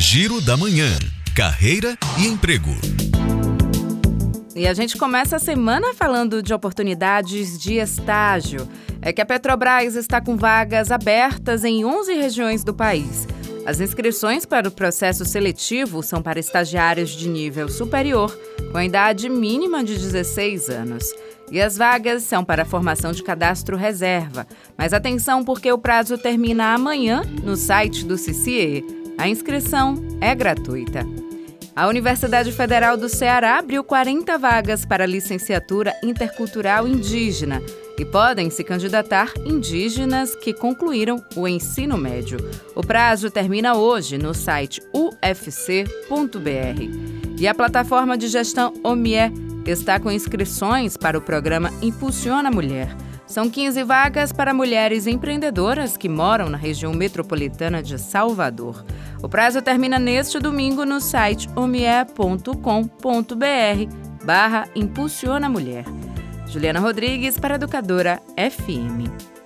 Giro da Manhã. Carreira e emprego. E a gente começa a semana falando de oportunidades de estágio. É que a Petrobras está com vagas abertas em 11 regiões do país. As inscrições para o processo seletivo são para estagiários de nível superior, com a idade mínima de 16 anos. E as vagas são para formação de cadastro reserva. Mas atenção, porque o prazo termina amanhã no site do CCE. A inscrição é gratuita. A Universidade Federal do Ceará abriu 40 vagas para licenciatura intercultural indígena e podem se candidatar indígenas que concluíram o ensino médio. O prazo termina hoje no site ufc.br. E a plataforma de gestão OMIE está com inscrições para o programa Impulsiona Mulher. São 15 vagas para mulheres empreendedoras que moram na região metropolitana de Salvador. O prazo termina neste domingo no site omie.com.br barra Impulsiona Mulher. Juliana Rodrigues para Educadora FM.